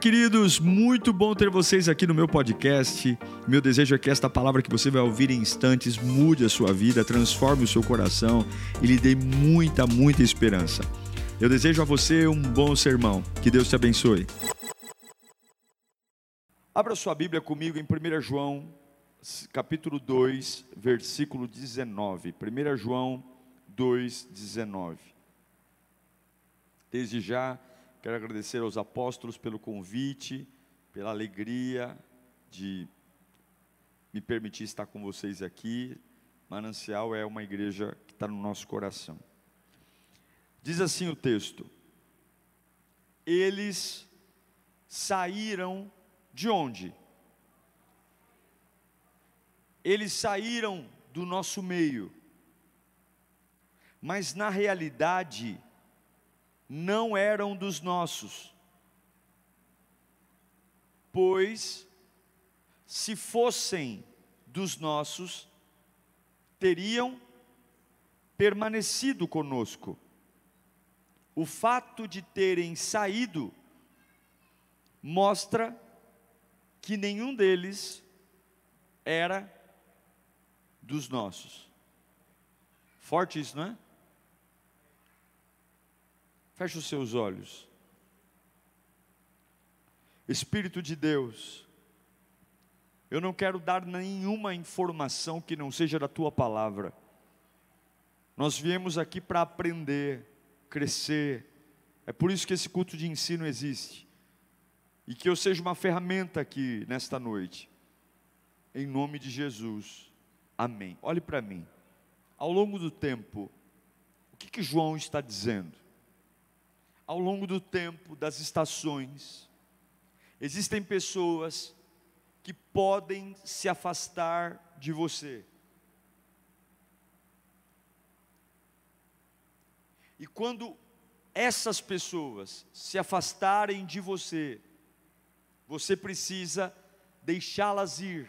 Queridos, muito bom ter vocês aqui no meu podcast. Meu desejo é que esta palavra que você vai ouvir em instantes mude a sua vida, transforme o seu coração e lhe dê muita, muita esperança. Eu desejo a você um bom sermão. Que Deus te abençoe. Abra sua Bíblia comigo em 1 João, capítulo 2, versículo 19. 1 João 2, 19. Desde já Quero agradecer aos apóstolos pelo convite, pela alegria de me permitir estar com vocês aqui. Manancial é uma igreja que está no nosso coração. Diz assim o texto: Eles saíram de onde? Eles saíram do nosso meio, mas na realidade, não eram dos nossos. Pois, se fossem dos nossos, teriam permanecido conosco. O fato de terem saído mostra que nenhum deles era dos nossos. Forte isso, não é? Feche os seus olhos. Espírito de Deus, eu não quero dar nenhuma informação que não seja da tua palavra. Nós viemos aqui para aprender, crescer. É por isso que esse culto de ensino existe. E que eu seja uma ferramenta aqui nesta noite. Em nome de Jesus. Amém. Olhe para mim. Ao longo do tempo, o que, que João está dizendo? Ao longo do tempo, das estações, existem pessoas que podem se afastar de você. E quando essas pessoas se afastarem de você, você precisa deixá-las ir.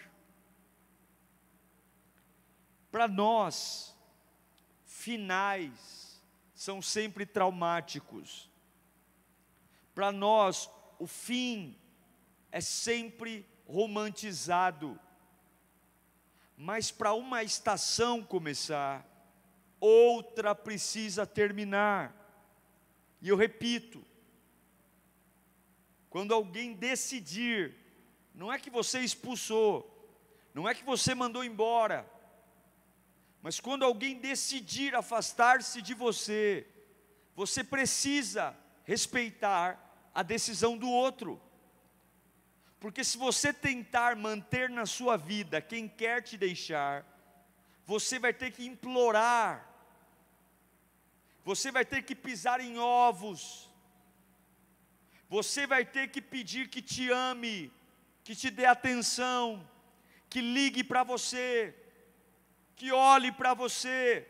Para nós, finais são sempre traumáticos. Para nós, o fim é sempre romantizado. Mas para uma estação começar, outra precisa terminar. E eu repito, quando alguém decidir, não é que você expulsou, não é que você mandou embora, mas quando alguém decidir afastar-se de você, você precisa respeitar a decisão do outro. Porque se você tentar manter na sua vida quem quer te deixar, você vai ter que implorar, você vai ter que pisar em ovos, você vai ter que pedir que te ame, que te dê atenção, que ligue para você, que olhe para você.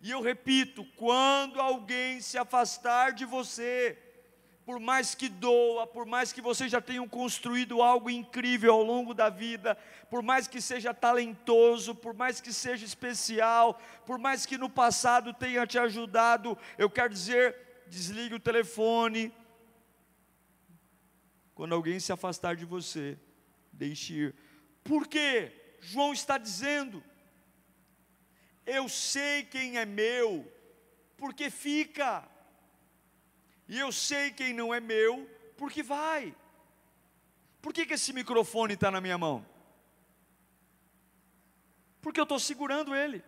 E eu repito: quando alguém se afastar de você, por mais que doa, por mais que você já tenha construído algo incrível ao longo da vida, por mais que seja talentoso, por mais que seja especial, por mais que no passado tenha te ajudado, eu quero dizer, desligue o telefone. Quando alguém se afastar de você, deixe ir. Por quê? João está dizendo: Eu sei quem é meu, porque fica. E eu sei quem não é meu, porque vai. Por que, que esse microfone está na minha mão? Porque eu estou segurando ele.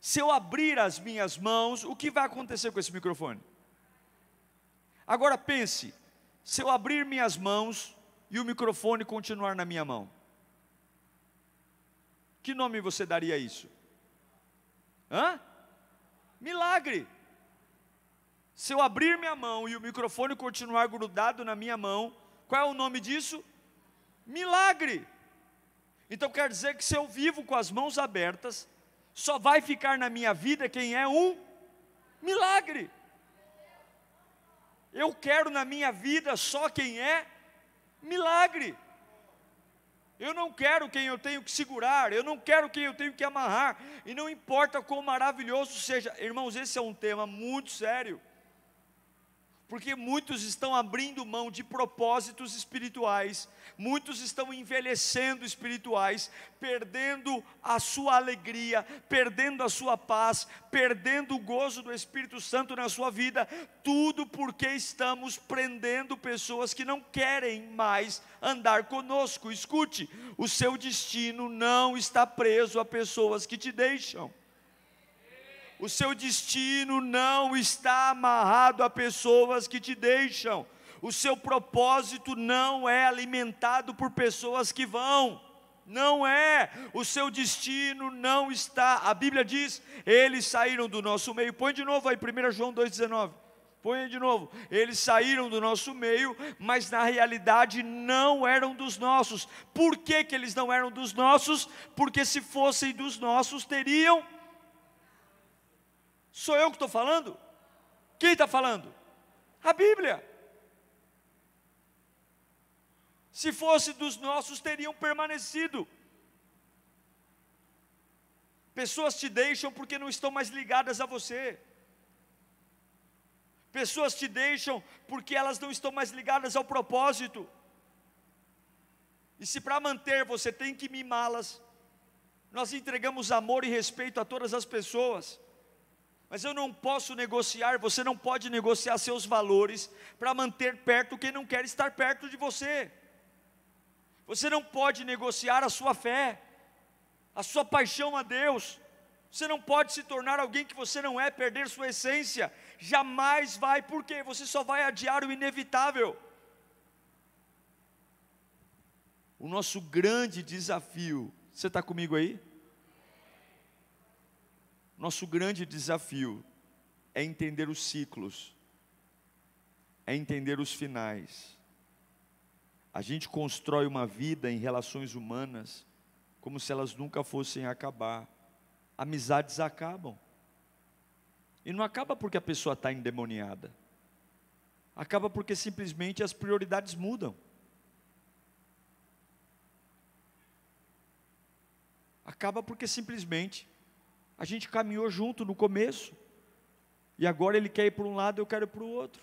Se eu abrir as minhas mãos, o que vai acontecer com esse microfone? Agora pense: se eu abrir minhas mãos e o microfone continuar na minha mão, que nome você daria a isso? Hã? Milagre. Se eu abrir minha mão e o microfone continuar grudado na minha mão, qual é o nome disso? Milagre. Então quer dizer que se eu vivo com as mãos abertas, só vai ficar na minha vida quem é um milagre. Eu quero na minha vida só quem é milagre. Eu não quero quem eu tenho que segurar, eu não quero quem eu tenho que amarrar, e não importa quão maravilhoso seja, irmãos, esse é um tema muito sério. Porque muitos estão abrindo mão de propósitos espirituais, muitos estão envelhecendo espirituais, perdendo a sua alegria, perdendo a sua paz, perdendo o gozo do Espírito Santo na sua vida, tudo porque estamos prendendo pessoas que não querem mais andar conosco. Escute, o seu destino não está preso a pessoas que te deixam. O seu destino não está amarrado a pessoas que te deixam. O seu propósito não é alimentado por pessoas que vão. Não é, o seu destino não está. A Bíblia diz: eles saíram do nosso meio. Põe de novo aí, 1 João 2,19. Põe de novo. Eles saíram do nosso meio, mas na realidade não eram dos nossos. Por que, que eles não eram dos nossos? Porque se fossem dos nossos, teriam Sou eu que estou falando? Quem está falando? A Bíblia. Se fosse dos nossos, teriam permanecido. Pessoas te deixam porque não estão mais ligadas a você. Pessoas te deixam porque elas não estão mais ligadas ao propósito. E se para manter você tem que mimá-las, nós entregamos amor e respeito a todas as pessoas. Mas eu não posso negociar, você não pode negociar seus valores para manter perto quem não quer estar perto de você. Você não pode negociar a sua fé, a sua paixão a Deus. Você não pode se tornar alguém que você não é, perder sua essência. Jamais vai, porque você só vai adiar o inevitável. O nosso grande desafio, você está comigo aí? Nosso grande desafio é entender os ciclos, é entender os finais. A gente constrói uma vida em relações humanas como se elas nunca fossem acabar. Amizades acabam. E não acaba porque a pessoa está endemoniada. Acaba porque simplesmente as prioridades mudam. Acaba porque simplesmente a gente caminhou junto no começo, e agora ele quer ir para um lado, eu quero ir para o outro.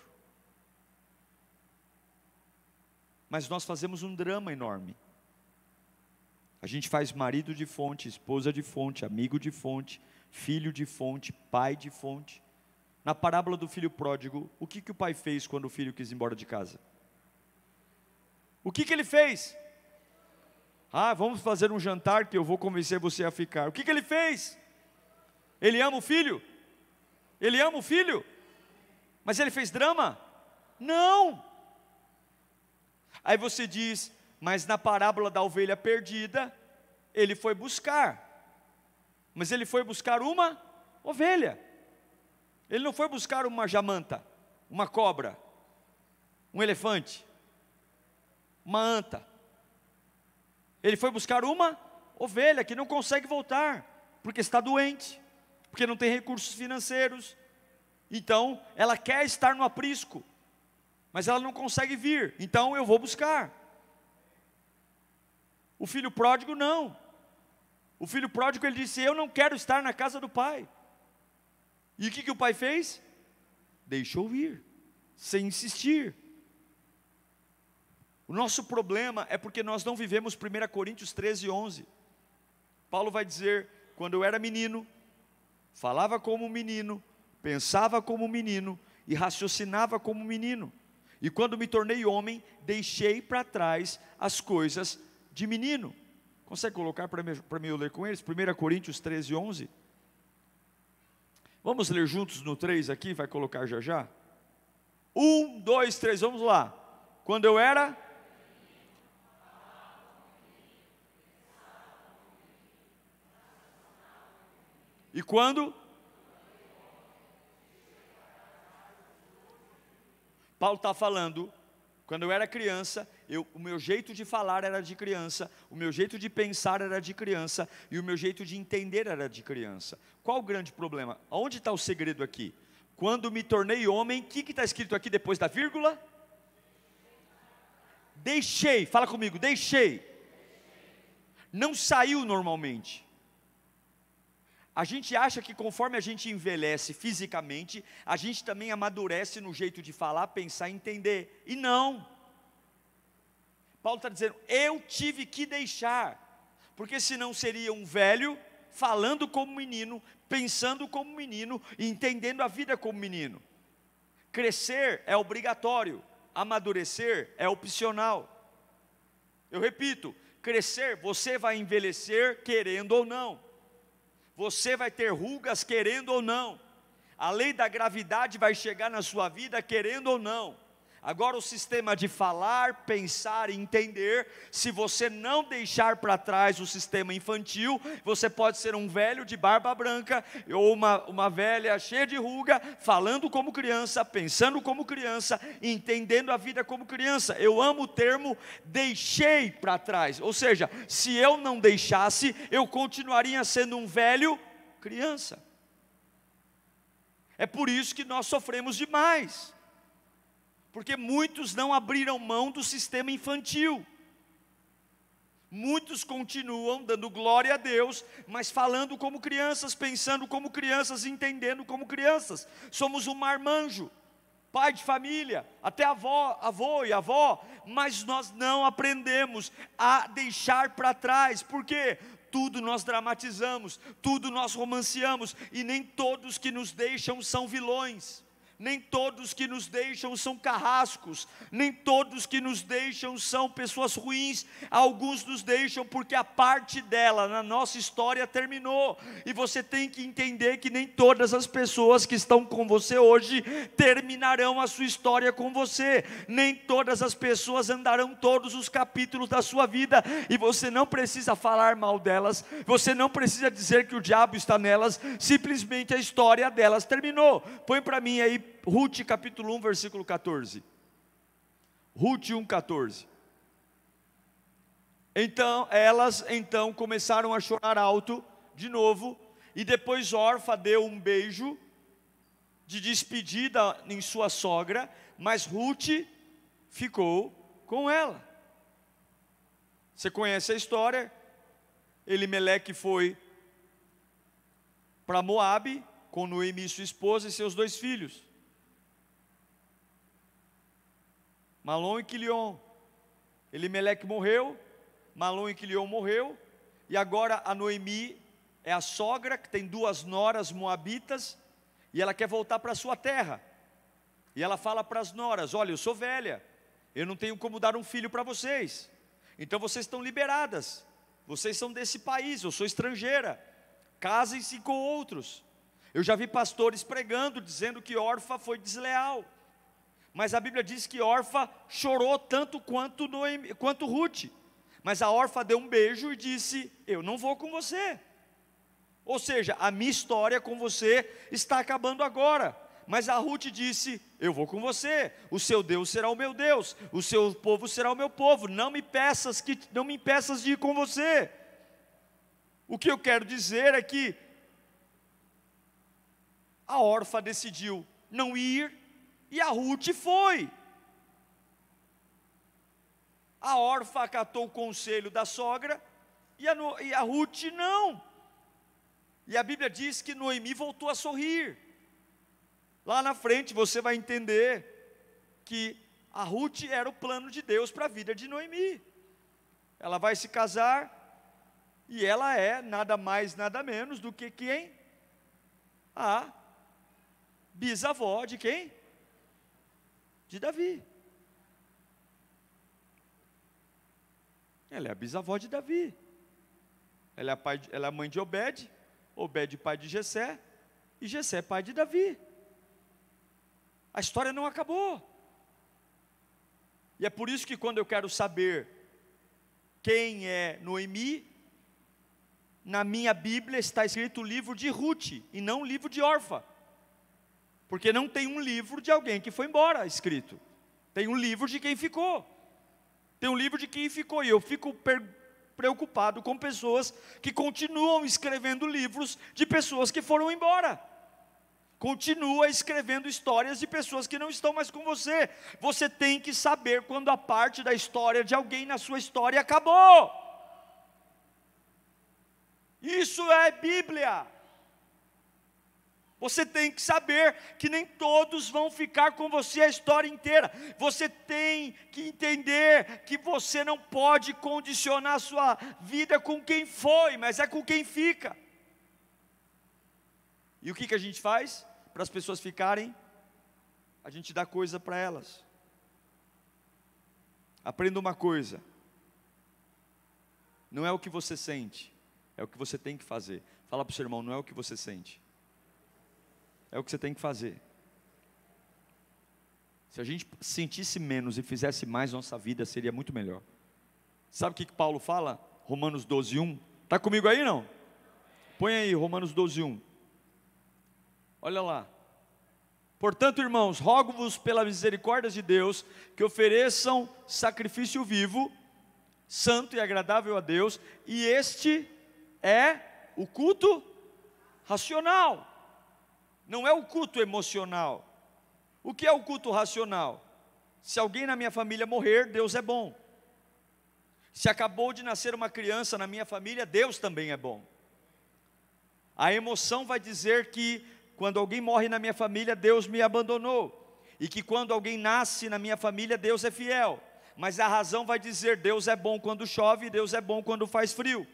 Mas nós fazemos um drama enorme. A gente faz marido de fonte, esposa de fonte, amigo de fonte, filho de fonte, pai de fonte. Na parábola do filho pródigo, o que, que o pai fez quando o filho quis ir embora de casa? O que, que ele fez? Ah, vamos fazer um jantar que eu vou convencer você a ficar. O que, que ele fez? Ele ama o filho? Ele ama o filho? Mas ele fez drama? Não. Aí você diz, mas na parábola da ovelha perdida, ele foi buscar. Mas ele foi buscar uma ovelha. Ele não foi buscar uma jamanta, uma cobra, um elefante, uma anta. Ele foi buscar uma ovelha que não consegue voltar, porque está doente porque não tem recursos financeiros. Então, ela quer estar no aprisco, mas ela não consegue vir. Então, eu vou buscar. O filho pródigo não. O filho pródigo ele disse: Eu não quero estar na casa do pai. E o que, que o pai fez? Deixou ir, sem insistir. O nosso problema é porque nós não vivemos 1 Coríntios 13, 11. Paulo vai dizer: Quando eu era menino, falava como menino, pensava como menino e raciocinava como menino. E quando me tornei homem, deixei para trás as coisas de menino. Consegue colocar para mim, mim eu ler com eles? 1 Coríntios 13, 11. Vamos ler juntos no 3 aqui, vai colocar já já. 1, 2, 3, vamos lá. Quando eu era E quando? Paulo está falando, quando eu era criança, eu, o meu jeito de falar era de criança, o meu jeito de pensar era de criança, e o meu jeito de entender era de criança. Qual o grande problema? Onde está o segredo aqui? Quando me tornei homem, o que está escrito aqui depois da vírgula? Deixei, fala comigo, deixei. Não saiu normalmente. A gente acha que conforme a gente envelhece fisicamente, a gente também amadurece no jeito de falar, pensar e entender. E não. Paulo está dizendo, eu tive que deixar, porque senão seria um velho falando como menino, pensando como menino e entendendo a vida como menino. Crescer é obrigatório, amadurecer é opcional. Eu repito, crescer, você vai envelhecer querendo ou não. Você vai ter rugas querendo ou não. A lei da gravidade vai chegar na sua vida querendo ou não. Agora, o sistema de falar, pensar e entender, se você não deixar para trás o sistema infantil, você pode ser um velho de barba branca ou uma, uma velha cheia de ruga, falando como criança, pensando como criança, entendendo a vida como criança. Eu amo o termo deixei para trás, ou seja, se eu não deixasse, eu continuaria sendo um velho criança. É por isso que nós sofremos demais porque muitos não abriram mão do sistema infantil. Muitos continuam dando glória a Deus, mas falando como crianças, pensando como crianças, entendendo como crianças. Somos um marmanjo, pai de família, até avó, avô e avó, mas nós não aprendemos a deixar para trás. Por quê? Tudo nós dramatizamos, tudo nós romanceamos, e nem todos que nos deixam são vilões nem todos que nos deixam são carrascos, nem todos que nos deixam são pessoas ruins, alguns nos deixam porque a parte dela na nossa história terminou, e você tem que entender que nem todas as pessoas que estão com você hoje terminarão a sua história com você, nem todas as pessoas andarão todos os capítulos da sua vida, e você não precisa falar mal delas, você não precisa dizer que o diabo está nelas, simplesmente a história delas terminou. Põe para mim aí Ruth capítulo 1, versículo 14. Ruth 1, 14. Então, elas então começaram a chorar alto de novo, e depois Orfa deu um beijo de despedida em sua sogra, mas Ruth ficou com ela. Você conhece a história? Elimeleque foi para Moabe com Noemi, sua esposa, e seus dois filhos. Malom e Quilion. Elimeleque morreu, Malom e Quilion morreu, e agora a Noemi é a sogra que tem duas noras moabitas, e ela quer voltar para sua terra. E ela fala para as noras: Olha, eu sou velha, eu não tenho como dar um filho para vocês, então vocês estão liberadas, vocês são desse país, eu sou estrangeira, casem-se com outros. Eu já vi pastores pregando, dizendo que órfã foi desleal. Mas a Bíblia diz que Orfa chorou tanto quanto, Noemi, quanto Ruth. Mas a Orfa deu um beijo e disse: Eu não vou com você. Ou seja, a minha história com você está acabando agora. Mas a Ruth disse: Eu vou com você. O seu Deus será o meu Deus. O seu povo será o meu povo. Não me peças que não me impeças de ir com você. O que eu quero dizer é que a órfã decidiu não ir e a Ruth foi. A órfã acatou o conselho da sogra e a, e a Ruth não. E a Bíblia diz que Noemi voltou a sorrir. Lá na frente você vai entender que a Ruth era o plano de Deus para a vida de Noemi. Ela vai se casar e ela é nada mais, nada menos do que quem? A bisavó de quem? De Davi. Ela é a bisavó de Davi. Ela é a, pai, ela é mãe de Obed, Obed pai de Jessé, e Jessé pai de Davi. A história não acabou. E é por isso que quando eu quero saber quem é Noemi, na minha Bíblia está escrito o livro de Ruth e não o livro de Orfa. Porque não tem um livro de alguém que foi embora escrito. Tem um livro de quem ficou. Tem um livro de quem ficou. E eu fico preocupado com pessoas que continuam escrevendo livros de pessoas que foram embora. Continua escrevendo histórias de pessoas que não estão mais com você. Você tem que saber quando a parte da história de alguém na sua história acabou. Isso é Bíblia. Você tem que saber que nem todos vão ficar com você a história inteira. Você tem que entender que você não pode condicionar a sua vida com quem foi, mas é com quem fica. E o que, que a gente faz para as pessoas ficarem? A gente dá coisa para elas. Aprenda uma coisa: não é o que você sente, é o que você tem que fazer. Fala para o seu irmão: não é o que você sente, é o que você tem que fazer. Se a gente sentisse menos e fizesse mais, nossa vida seria muito melhor. Sabe o que, que Paulo fala? Romanos 12, 1. Está comigo aí não? Põe aí, Romanos 12, 1. Olha lá. Portanto, irmãos, rogo-vos pela misericórdia de Deus que ofereçam sacrifício vivo, santo e agradável a Deus, e este é o culto racional, não é o culto emocional. O que é o culto racional? Se alguém na minha família morrer, Deus é bom. Se acabou de nascer uma criança na minha família, Deus também é bom. A emoção vai dizer que quando alguém morre na minha família, Deus me abandonou. E que quando alguém nasce na minha família, Deus é fiel. Mas a razão vai dizer: Deus é bom quando chove, Deus é bom quando faz frio.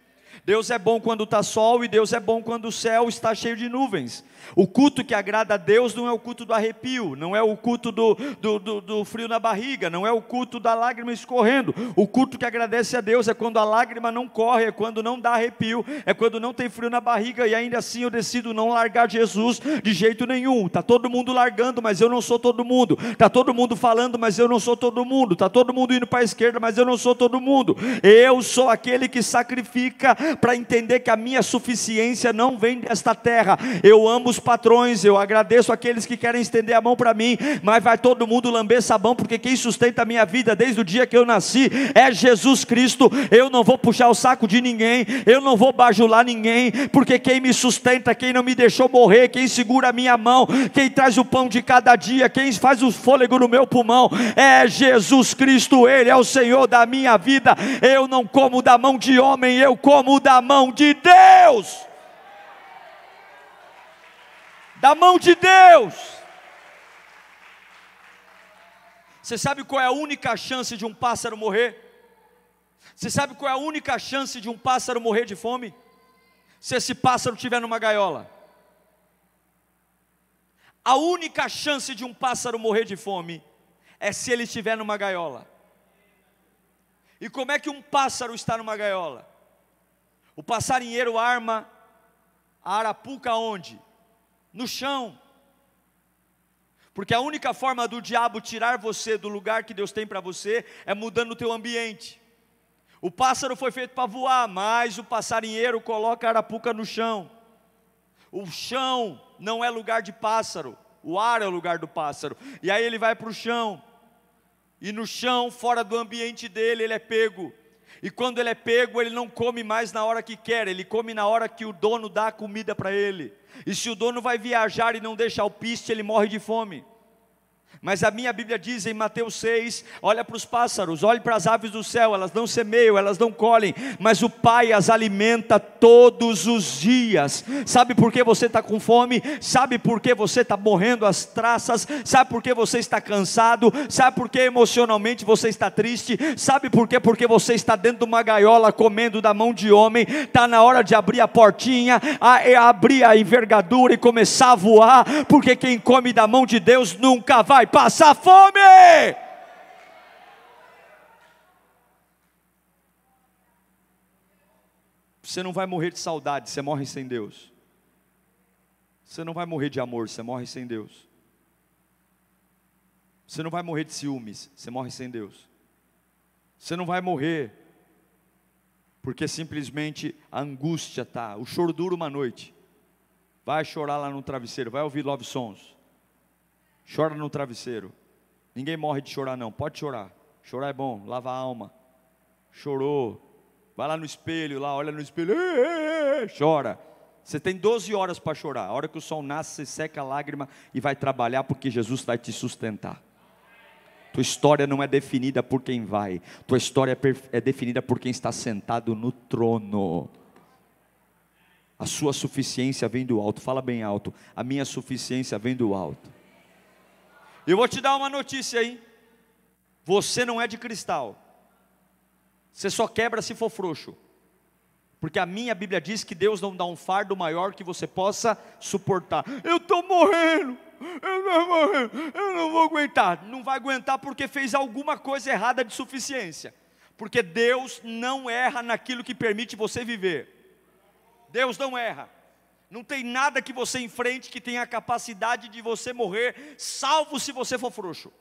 Deus é bom quando está sol e Deus é bom quando o céu está cheio de nuvens. O culto que agrada a Deus não é o culto do arrepio, não é o culto do, do, do, do, frio na barriga, não é o culto da lágrima escorrendo. O culto que agradece a Deus é quando a lágrima não corre, é quando não dá arrepio, é quando não tem frio na barriga e ainda assim eu decido não largar Jesus de jeito nenhum. Está todo mundo largando, mas eu não sou todo mundo. Está todo mundo falando, mas eu não sou todo mundo. Está todo mundo indo para a esquerda, mas eu não sou todo mundo. Eu sou aquele que sacrifica para entender que a minha suficiência não vem desta terra. Eu amo os patrões, eu agradeço aqueles que querem estender a mão para mim, mas vai todo mundo lamber sabão, porque quem sustenta a minha vida desde o dia que eu nasci é Jesus Cristo. Eu não vou puxar o saco de ninguém, eu não vou bajular ninguém, porque quem me sustenta, quem não me deixou morrer, quem segura a minha mão, quem traz o pão de cada dia, quem faz o fôlego no meu pulmão, é Jesus Cristo, Ele é o Senhor da minha vida. Eu não como da mão de homem, eu como da mão de Deus. Da mão de Deus. Você sabe qual é a única chance de um pássaro morrer? Você sabe qual é a única chance de um pássaro morrer de fome? Se esse pássaro estiver numa gaiola. A única chance de um pássaro morrer de fome é se ele estiver numa gaiola. E como é que um pássaro está numa gaiola? O passarinheiro arma a arapuca onde? No chão. Porque a única forma do diabo tirar você do lugar que Deus tem para você é mudando o teu ambiente. O pássaro foi feito para voar, mas o passarinheiro coloca a arapuca no chão. O chão não é lugar de pássaro, o ar é o lugar do pássaro. E aí ele vai para o chão. E no chão, fora do ambiente dele, ele é pego. E quando ele é pego, ele não come mais na hora que quer, ele come na hora que o dono dá a comida para ele. E se o dono vai viajar e não deixa alpiste, ele morre de fome. Mas a minha Bíblia diz em Mateus 6: olha para os pássaros, olhe para as aves do céu, elas não semeiam, elas não colhem, mas o Pai as alimenta todos os dias. Sabe por que você está com fome? Sabe por que você está morrendo as traças? Sabe por que você está cansado? Sabe por que emocionalmente você está triste? Sabe por que? Porque você está dentro de uma gaiola comendo da mão de homem. Está na hora de abrir a portinha, a, abrir a envergadura e começar a voar, porque quem come da mão de Deus nunca vai passar fome. Você não vai morrer de saudade, você morre sem Deus. Você não vai morrer de amor, você morre sem Deus. Você não vai morrer de ciúmes, você morre sem Deus. Você não vai morrer porque simplesmente a angústia tá, o choro dura uma noite. Vai chorar lá no travesseiro, vai ouvir love songs. Chora no travesseiro. Ninguém morre de chorar, não. Pode chorar. Chorar é bom, lava a alma. Chorou. Vai lá no espelho, lá, olha no espelho. chora. Você tem 12 horas para chorar. A hora que o sol nasce, você seca a lágrima e vai trabalhar porque Jesus vai te sustentar. Tua história não é definida por quem vai, tua história é, é definida por quem está sentado no trono. A sua suficiência vem do alto. Fala bem alto. A minha suficiência vem do alto. Eu vou te dar uma notícia aí. Você não é de cristal. Você só quebra se for frouxo. Porque a minha Bíblia diz que Deus não dá um fardo maior que você possa suportar. Eu estou morrendo, eu estou morrendo, eu não vou aguentar. Não vai aguentar porque fez alguma coisa errada de suficiência. Porque Deus não erra naquilo que permite você viver. Deus não erra. Não tem nada que você enfrente que tenha a capacidade de você morrer, salvo se você for frouxo.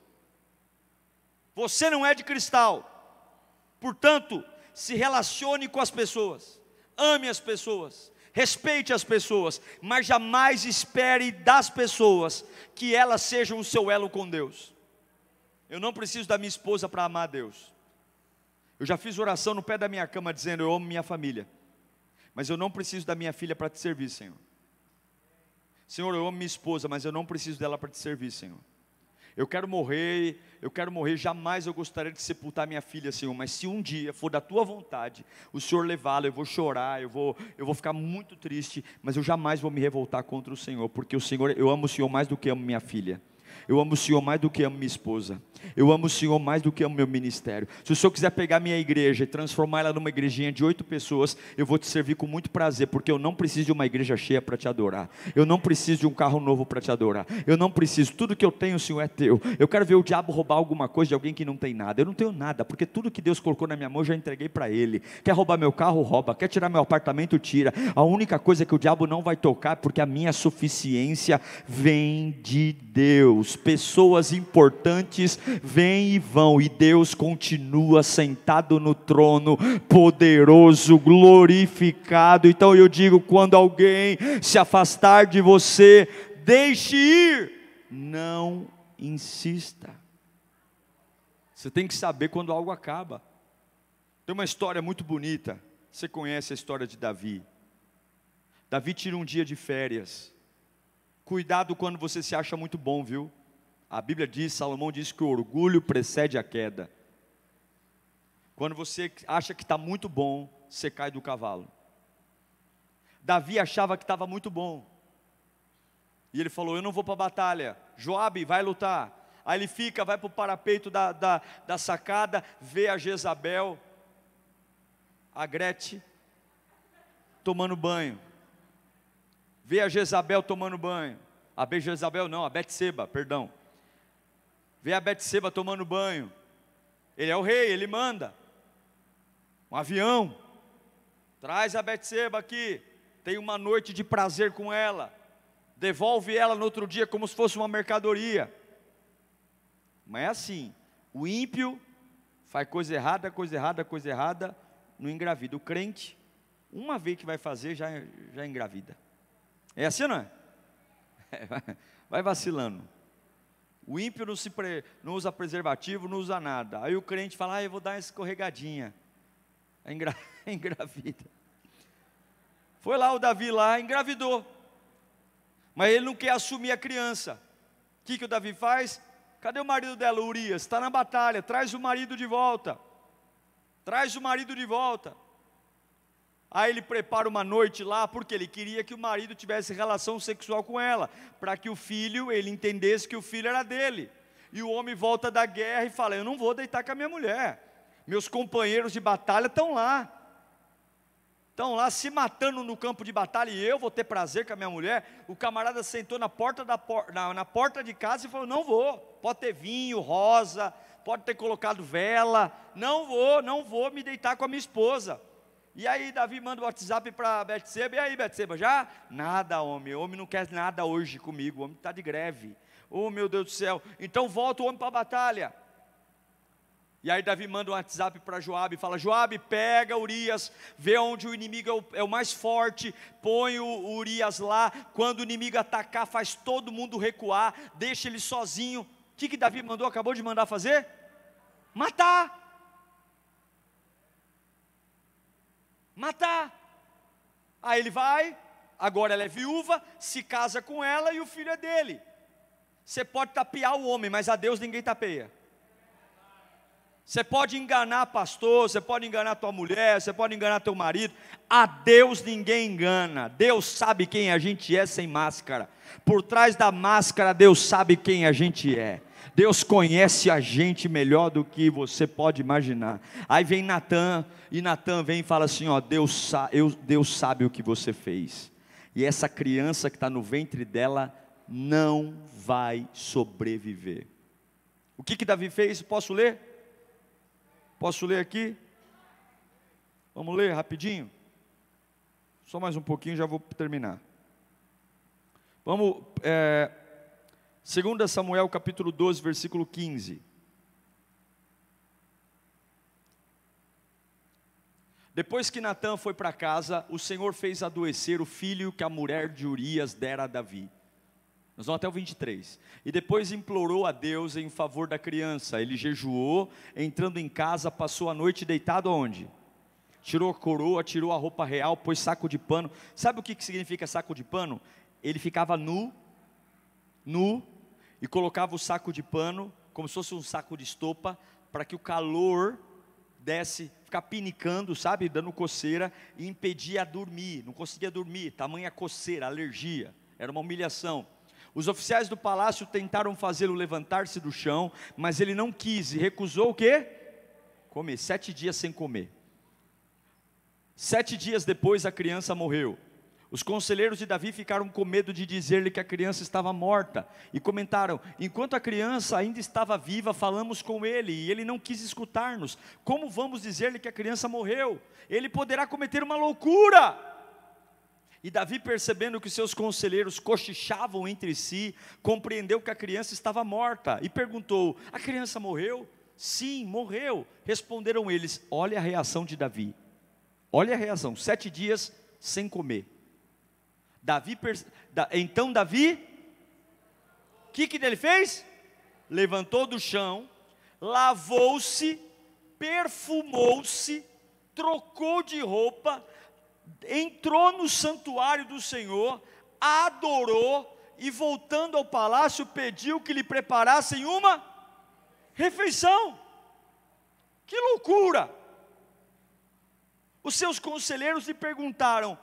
Você não é de cristal. Portanto, se relacione com as pessoas, ame as pessoas, respeite as pessoas, mas jamais espere das pessoas que elas sejam o seu elo com Deus. Eu não preciso da minha esposa para amar Deus. Eu já fiz oração no pé da minha cama dizendo: Eu amo minha família mas eu não preciso da minha filha para te servir, Senhor. Senhor, eu amo minha esposa, mas eu não preciso dela para te servir, Senhor. Eu quero morrer, eu quero morrer, jamais eu gostaria de sepultar minha filha, Senhor, mas se um dia for da tua vontade, o Senhor levá-la, eu vou chorar, eu vou, eu vou ficar muito triste, mas eu jamais vou me revoltar contra o Senhor, porque o Senhor, eu amo o Senhor mais do que amo minha filha. Eu amo o Senhor mais do que amo minha esposa. Eu amo o Senhor mais do que amo meu ministério. Se o Senhor quiser pegar minha igreja e transformar ela numa igrejinha de oito pessoas, eu vou te servir com muito prazer, porque eu não preciso de uma igreja cheia para te adorar. Eu não preciso de um carro novo para te adorar. Eu não preciso. Tudo que eu tenho, Senhor, é teu. Eu quero ver o diabo roubar alguma coisa de alguém que não tem nada. Eu não tenho nada, porque tudo que Deus colocou na minha mão eu já entreguei para Ele. Quer roubar meu carro? Rouba. Quer tirar meu apartamento? Tira. A única coisa que o diabo não vai tocar, porque a minha suficiência vem de Deus. Pessoas importantes vêm e vão, e Deus continua sentado no trono, poderoso, glorificado. Então eu digo: quando alguém se afastar de você, deixe ir, não insista. Você tem que saber quando algo acaba. Tem uma história muito bonita. Você conhece a história de Davi? Davi tira um dia de férias. Cuidado quando você se acha muito bom, viu? A Bíblia diz, Salomão diz que o orgulho precede a queda. Quando você acha que está muito bom, você cai do cavalo. Davi achava que estava muito bom. E ele falou: Eu não vou para a batalha. Joabe, vai lutar. Aí ele fica, vai para o parapeito da, da, da sacada, vê a Jezabel, a Grete, tomando banho. Vê a Jezabel tomando banho. A Jezabel não, a Betseba, perdão. Vê a Betseba tomando banho. Ele é o rei, ele manda. Um avião. Traz a Betseba aqui. Tem uma noite de prazer com ela. Devolve ela no outro dia como se fosse uma mercadoria. Mas é assim. O ímpio faz coisa errada, coisa errada, coisa errada, não engravida. O crente, uma vez que vai fazer, já, já engravida. É assim, não é? vai vacilando. O ímpio não, se pre, não usa preservativo, não usa nada. Aí o crente fala, ah, eu vou dar uma escorregadinha. É engra, engravida. Foi lá o Davi lá, engravidou. Mas ele não quer assumir a criança. O que, que o Davi faz? Cadê o marido dela, Urias? Está na batalha, traz o marido de volta. Traz o marido de volta. Aí ele prepara uma noite lá, porque ele queria que o marido tivesse relação sexual com ela, para que o filho, ele entendesse que o filho era dele. E o homem volta da guerra e fala: Eu não vou deitar com a minha mulher. Meus companheiros de batalha estão lá. Estão lá se matando no campo de batalha e eu vou ter prazer com a minha mulher. O camarada sentou na porta, da por, na, na porta de casa e falou: Não vou. Pode ter vinho, rosa, pode ter colocado vela. Não vou, não vou me deitar com a minha esposa. E aí Davi manda o WhatsApp para Betseba, e aí Betseba, já? Nada, homem, o homem não quer nada hoje comigo, o homem está de greve. Oh meu Deus do céu, então volta o homem para a batalha. E aí Davi manda um WhatsApp para Joabe e fala: Joabe, pega Urias, vê onde o inimigo é o, é o, mais forte, põe o Urias lá. Quando o inimigo atacar, faz todo mundo recuar, deixa ele sozinho. O que, que Davi mandou? Acabou de mandar fazer? Matar. Matar. Aí ele vai, agora ela é viúva, se casa com ela e o filho é dele. Você pode tapear o homem, mas a Deus ninguém tapeia. Você pode enganar pastor, você pode enganar tua mulher, você pode enganar teu marido. A Deus ninguém engana. Deus sabe quem a gente é sem máscara. Por trás da máscara, Deus sabe quem a gente é. Deus conhece a gente melhor do que você pode imaginar. Aí vem Natan, e Natan vem e fala assim: ó, Deus, Deus sabe o que você fez. E essa criança que está no ventre dela não vai sobreviver. O que que Davi fez? Posso ler? Posso ler aqui? Vamos ler rapidinho? Só mais um pouquinho, já vou terminar. Vamos, é, 2 Samuel capítulo 12, versículo 15. Depois que Natan foi para casa, o Senhor fez adoecer o filho que a mulher de Urias dera a Davi. Nós vamos até o 23. E depois implorou a Deus em favor da criança. Ele jejuou, entrando em casa, passou a noite deitado onde? Tirou a coroa, tirou a roupa real, pôs saco de pano. Sabe o que significa saco de pano? Ele ficava nu, nu, e colocava o saco de pano, como se fosse um saco de estopa, para que o calor desse, ficar pinicando, sabe, dando coceira, e impedia dormir. Não conseguia dormir, tamanha coceira, alergia. Era uma humilhação. Os oficiais do palácio tentaram fazê-lo levantar-se do chão, mas ele não quis e recusou o quê? Comer. Sete dias sem comer. Sete dias depois a criança morreu. Os conselheiros de Davi ficaram com medo de dizer-lhe que a criança estava morta e comentaram: enquanto a criança ainda estava viva, falamos com ele e ele não quis escutar-nos. Como vamos dizer-lhe que a criança morreu? Ele poderá cometer uma loucura. E Davi, percebendo que seus conselheiros cochichavam entre si, compreendeu que a criança estava morta e perguntou: A criança morreu? Sim, morreu. Responderam eles: Olha a reação de Davi. Olha a reação: sete dias sem comer. Davi, então Davi, o que, que ele fez? Levantou do chão, lavou-se, perfumou-se, trocou de roupa, entrou no santuário do Senhor, adorou e voltando ao palácio pediu que lhe preparassem uma refeição. Que loucura! Os seus conselheiros lhe perguntaram: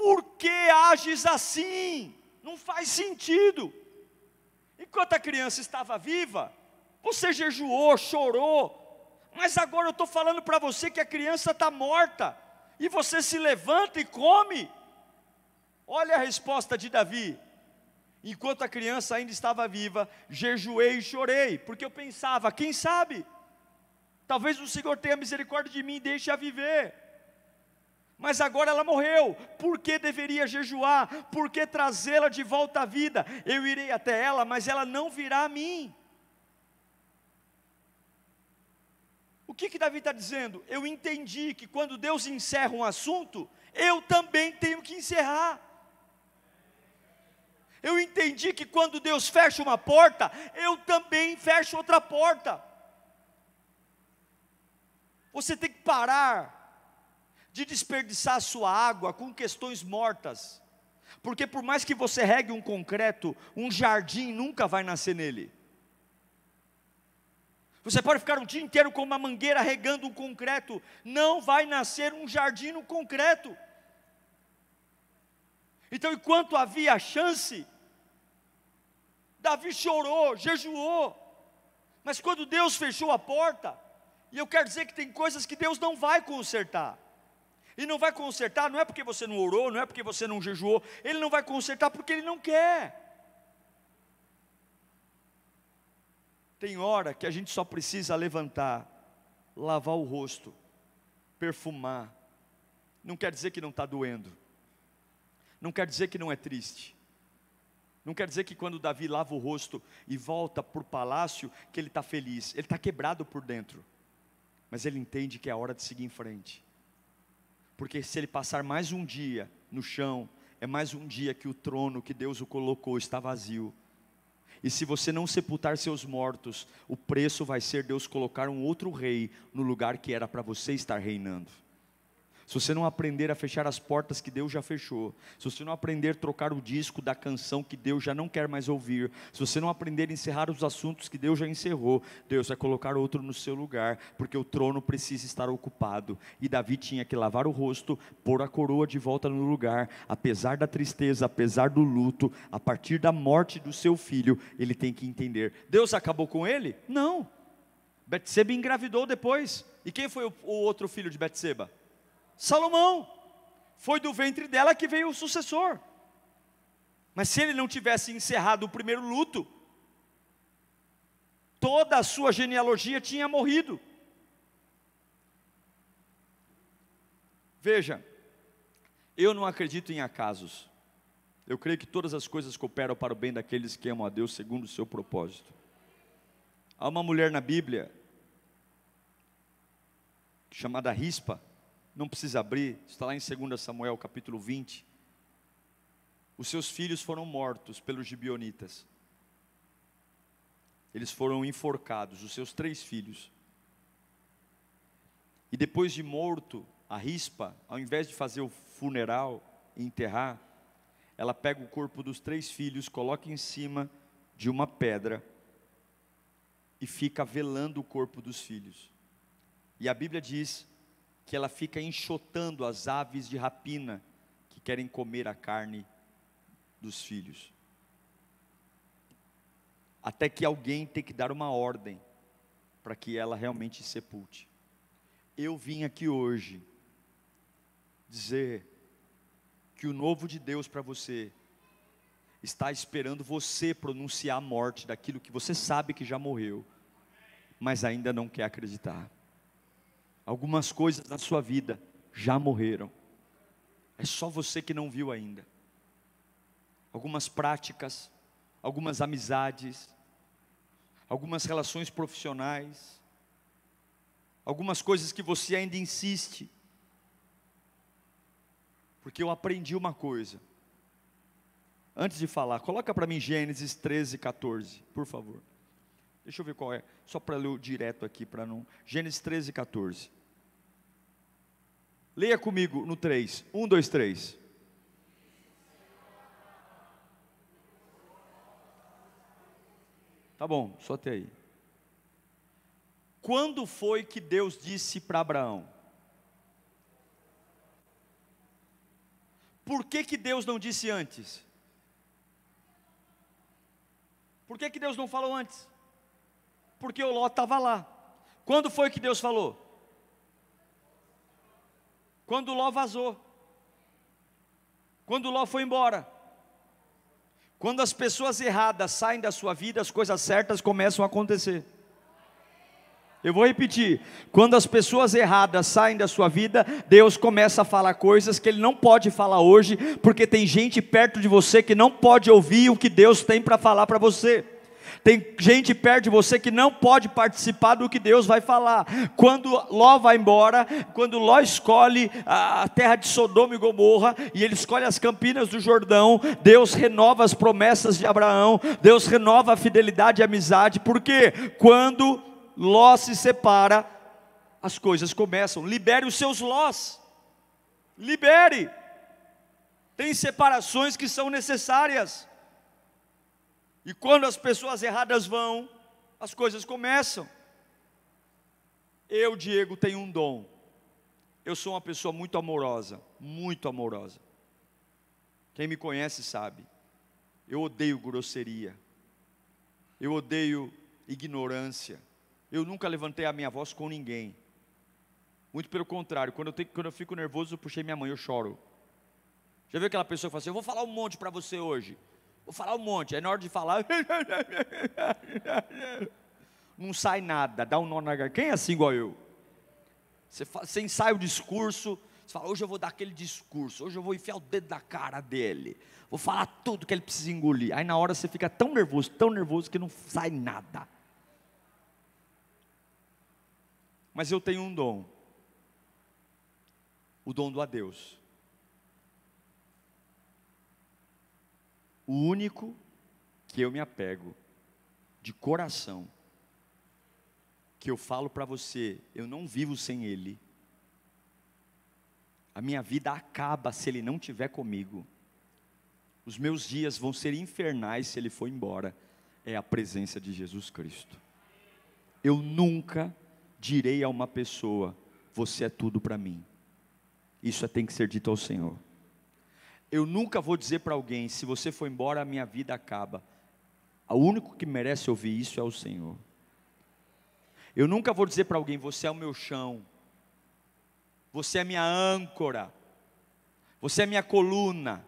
por que ages assim? Não faz sentido. Enquanto a criança estava viva, você jejuou, chorou, mas agora eu estou falando para você que a criança está morta e você se levanta e come. Olha a resposta de Davi. Enquanto a criança ainda estava viva, jejuei e chorei, porque eu pensava, quem sabe? Talvez o Senhor tenha misericórdia de mim e deixe a viver. Mas agora ela morreu, por que deveria jejuar? Por que trazê-la de volta à vida? Eu irei até ela, mas ela não virá a mim. O que que Davi está dizendo? Eu entendi que quando Deus encerra um assunto, eu também tenho que encerrar. Eu entendi que quando Deus fecha uma porta, eu também fecho outra porta. Você tem que parar de desperdiçar sua água com questões mortas, porque por mais que você regue um concreto, um jardim nunca vai nascer nele. Você pode ficar um dia inteiro com uma mangueira regando um concreto, não vai nascer um jardim no concreto. Então, enquanto havia chance, Davi chorou, jejuou, mas quando Deus fechou a porta, e eu quero dizer que tem coisas que Deus não vai consertar, e não vai consertar não é porque você não orou, não é porque você não jejuou, Ele não vai consertar porque Ele não quer. Tem hora que a gente só precisa levantar, lavar o rosto, perfumar. Não quer dizer que não está doendo. Não quer dizer que não é triste. Não quer dizer que quando Davi lava o rosto e volta para o palácio, que ele está feliz. Ele está quebrado por dentro. Mas ele entende que é hora de seguir em frente. Porque se ele passar mais um dia no chão, é mais um dia que o trono que Deus o colocou está vazio. E se você não sepultar seus mortos, o preço vai ser Deus colocar um outro rei no lugar que era para você estar reinando. Se você não aprender a fechar as portas que Deus já fechou, se você não aprender a trocar o disco da canção que Deus já não quer mais ouvir, se você não aprender a encerrar os assuntos que Deus já encerrou, Deus vai colocar outro no seu lugar, porque o trono precisa estar ocupado. E Davi tinha que lavar o rosto, pôr a coroa de volta no lugar, apesar da tristeza, apesar do luto, a partir da morte do seu filho, ele tem que entender. Deus acabou com ele? Não. Betseba engravidou depois. E quem foi o, o outro filho de Betseba? Salomão. Foi do ventre dela que veio o sucessor. Mas se ele não tivesse encerrado o primeiro luto, toda a sua genealogia tinha morrido. Veja, eu não acredito em acasos. Eu creio que todas as coisas cooperam para o bem daqueles que amam a Deus segundo o seu propósito. Há uma mulher na Bíblia chamada Rispa, não precisa abrir, está lá em 2 Samuel capítulo 20. Os seus filhos foram mortos pelos gibionitas. Eles foram enforcados, os seus três filhos. E depois de morto, a rispa, ao invés de fazer o funeral e enterrar, ela pega o corpo dos três filhos, coloca em cima de uma pedra e fica velando o corpo dos filhos. E a Bíblia diz que ela fica enxotando as aves de rapina que querem comer a carne dos filhos. Até que alguém tem que dar uma ordem para que ela realmente sepulte. Eu vim aqui hoje dizer que o novo de Deus para você está esperando você pronunciar a morte daquilo que você sabe que já morreu, mas ainda não quer acreditar. Algumas coisas na sua vida já morreram. É só você que não viu ainda. Algumas práticas, algumas amizades, algumas relações profissionais, algumas coisas que você ainda insiste. Porque eu aprendi uma coisa. Antes de falar, coloca para mim Gênesis 13, 14, por favor. Deixa eu ver qual é, só para ler direto aqui, para não. Gênesis 13, 14. Leia comigo no 3. 1, 2, 3. Tá bom, só até aí. Quando foi que Deus disse para Abraão? Por que, que Deus não disse antes? Por que, que Deus não falou antes? Porque o Ló estava lá. Quando foi que Deus falou? Quando Ló vazou. Quando Ló foi embora. Quando as pessoas erradas saem da sua vida, as coisas certas começam a acontecer. Eu vou repetir: quando as pessoas erradas saem da sua vida, Deus começa a falar coisas que Ele não pode falar hoje, porque tem gente perto de você que não pode ouvir o que Deus tem para falar para você. Tem gente perto de você que não pode participar do que Deus vai falar. Quando Ló vai embora, quando Ló escolhe a terra de Sodoma e Gomorra, e ele escolhe as campinas do Jordão, Deus renova as promessas de Abraão, Deus renova a fidelidade e a amizade, porque quando Ló se separa, as coisas começam. Libere os seus Lós, libere. Tem separações que são necessárias. E quando as pessoas erradas vão, as coisas começam. Eu, Diego, tenho um dom. Eu sou uma pessoa muito amorosa, muito amorosa. Quem me conhece sabe. Eu odeio grosseria. Eu odeio ignorância. Eu nunca levantei a minha voz com ninguém. Muito pelo contrário, quando eu, tenho, quando eu fico nervoso, eu puxei minha mãe, eu choro. Já viu aquela pessoa que fala assim: Eu vou falar um monte para você hoje. Vou falar um monte. Aí na hora de falar, não sai nada, dá um nó na garganta. Quem é assim igual eu? Você, fala, você ensaia o discurso, você fala, hoje eu vou dar aquele discurso, hoje eu vou enfiar o dedo na cara dele, vou falar tudo que ele precisa engolir. Aí na hora você fica tão nervoso, tão nervoso que não sai nada. Mas eu tenho um dom, o dom do adeus. O único que eu me apego de coração, que eu falo para você, eu não vivo sem Ele, A minha vida acaba se ele não estiver comigo. Os meus dias vão ser infernais se ele for embora. É a presença de Jesus Cristo. Eu nunca direi a uma pessoa: Você é tudo para mim. Isso é, tem que ser dito ao Senhor. Eu nunca vou dizer para alguém: Se você for embora, a minha vida acaba. O único que merece ouvir isso é o Senhor. Eu nunca vou dizer para alguém: Você é o meu chão. Você é minha âncora. Você é minha coluna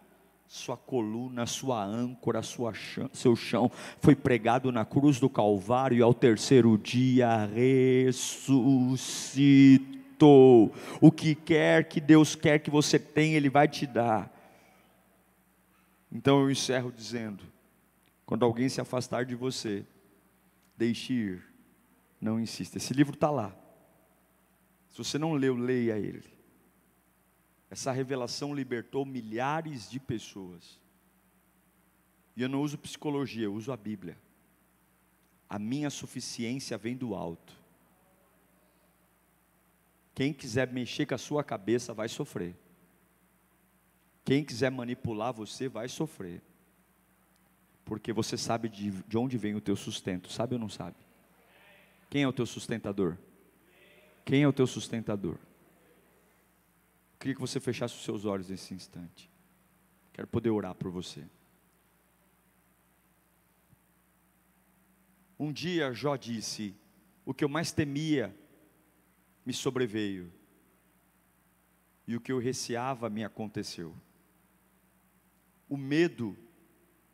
sua coluna, sua âncora, sua chão, seu chão foi pregado na cruz do Calvário e ao terceiro dia ressuscitou. O que quer que Deus quer que você tenha, Ele vai te dar. Então eu encerro dizendo: quando alguém se afastar de você, deixe ir, não insista. Esse livro está lá. Se você não leu, leia ele. Essa revelação libertou milhares de pessoas. E eu não uso psicologia, eu uso a Bíblia. A minha suficiência vem do alto. Quem quiser mexer com a sua cabeça vai sofrer. Quem quiser manipular você vai sofrer. Porque você sabe de, de onde vem o teu sustento, sabe ou não sabe? Quem é o teu sustentador? Quem é o teu sustentador? queria que você fechasse os seus olhos nesse instante. Quero poder orar por você. Um dia Jó disse: O que eu mais temia me sobreveio, e o que eu receava me aconteceu. O medo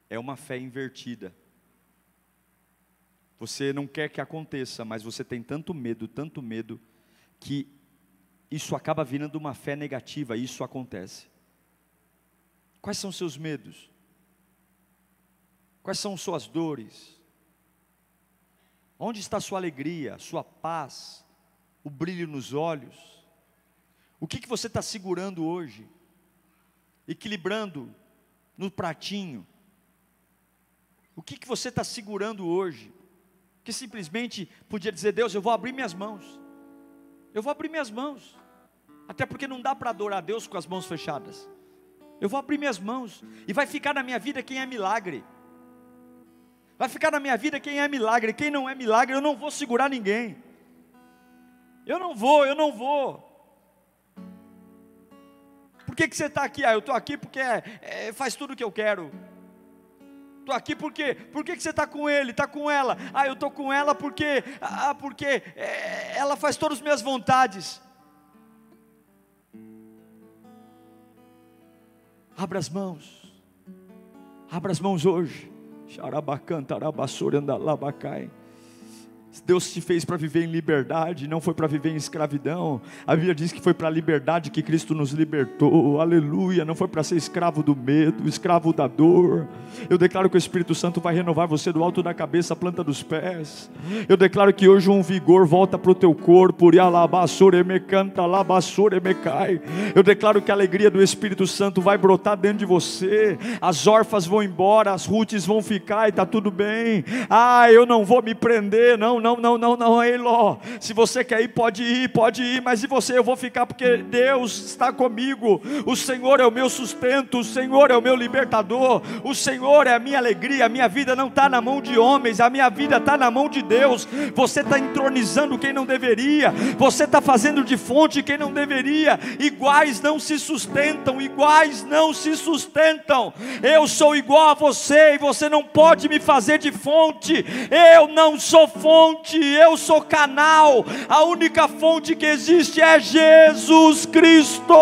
é uma fé invertida. Você não quer que aconteça, mas você tem tanto medo, tanto medo, que isso acaba virando uma fé negativa, isso acontece. Quais são seus medos? Quais são suas dores? Onde está sua alegria, sua paz, o brilho nos olhos? O que, que você está segurando hoje? Equilibrando no pratinho? O que, que você está segurando hoje? Que simplesmente podia dizer, Deus, eu vou abrir minhas mãos. Eu vou abrir minhas mãos. Até porque não dá para adorar a Deus com as mãos fechadas. Eu vou abrir minhas mãos e vai ficar na minha vida quem é milagre. Vai ficar na minha vida quem é milagre, quem não é milagre, eu não vou segurar ninguém. Eu não vou, eu não vou. Que, que você está aqui? Ah, eu estou aqui porque é, é, faz tudo o que eu quero. Estou aqui porque, por que, que você está com ele, está com ela? Ah, eu estou com ela porque, ah, porque é, ela faz todas as minhas vontades. Abra as mãos, abra as mãos hoje. Xarabacanta, arabassura, andalabacai. Deus te fez para viver em liberdade, não foi para viver em escravidão. A Bíblia diz que foi para a liberdade que Cristo nos libertou. Aleluia, não foi para ser escravo do medo, escravo da dor. Eu declaro que o Espírito Santo vai renovar você do alto da cabeça à planta dos pés. Eu declaro que hoje um vigor volta para o teu corpo. Eu declaro que a alegria do Espírito Santo vai brotar dentro de você. As órfãs vão embora, as rutes vão ficar e está tudo bem. Ah, eu não vou me prender, não não, não, não, não, Eiló. Se você quer ir, pode ir, pode ir, mas e você? Eu vou ficar porque Deus está comigo. O Senhor é o meu sustento, o Senhor é o meu libertador, o Senhor é a minha alegria. A minha vida não está na mão de homens, a minha vida está na mão de Deus. Você está entronizando quem não deveria, você está fazendo de fonte quem não deveria. Iguais não se sustentam, iguais não se sustentam. Eu sou igual a você e você não pode me fazer de fonte. Eu não sou fonte fonte, eu sou canal. A única fonte que existe é Jesus Cristo.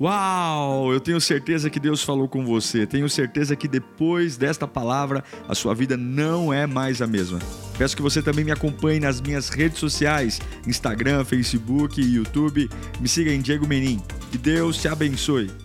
Uau! Eu tenho certeza que Deus falou com você. Tenho certeza que depois desta palavra a sua vida não é mais a mesma. Peço que você também me acompanhe nas minhas redes sociais: Instagram, Facebook YouTube. Me siga em Diego Menin. Que Deus te abençoe.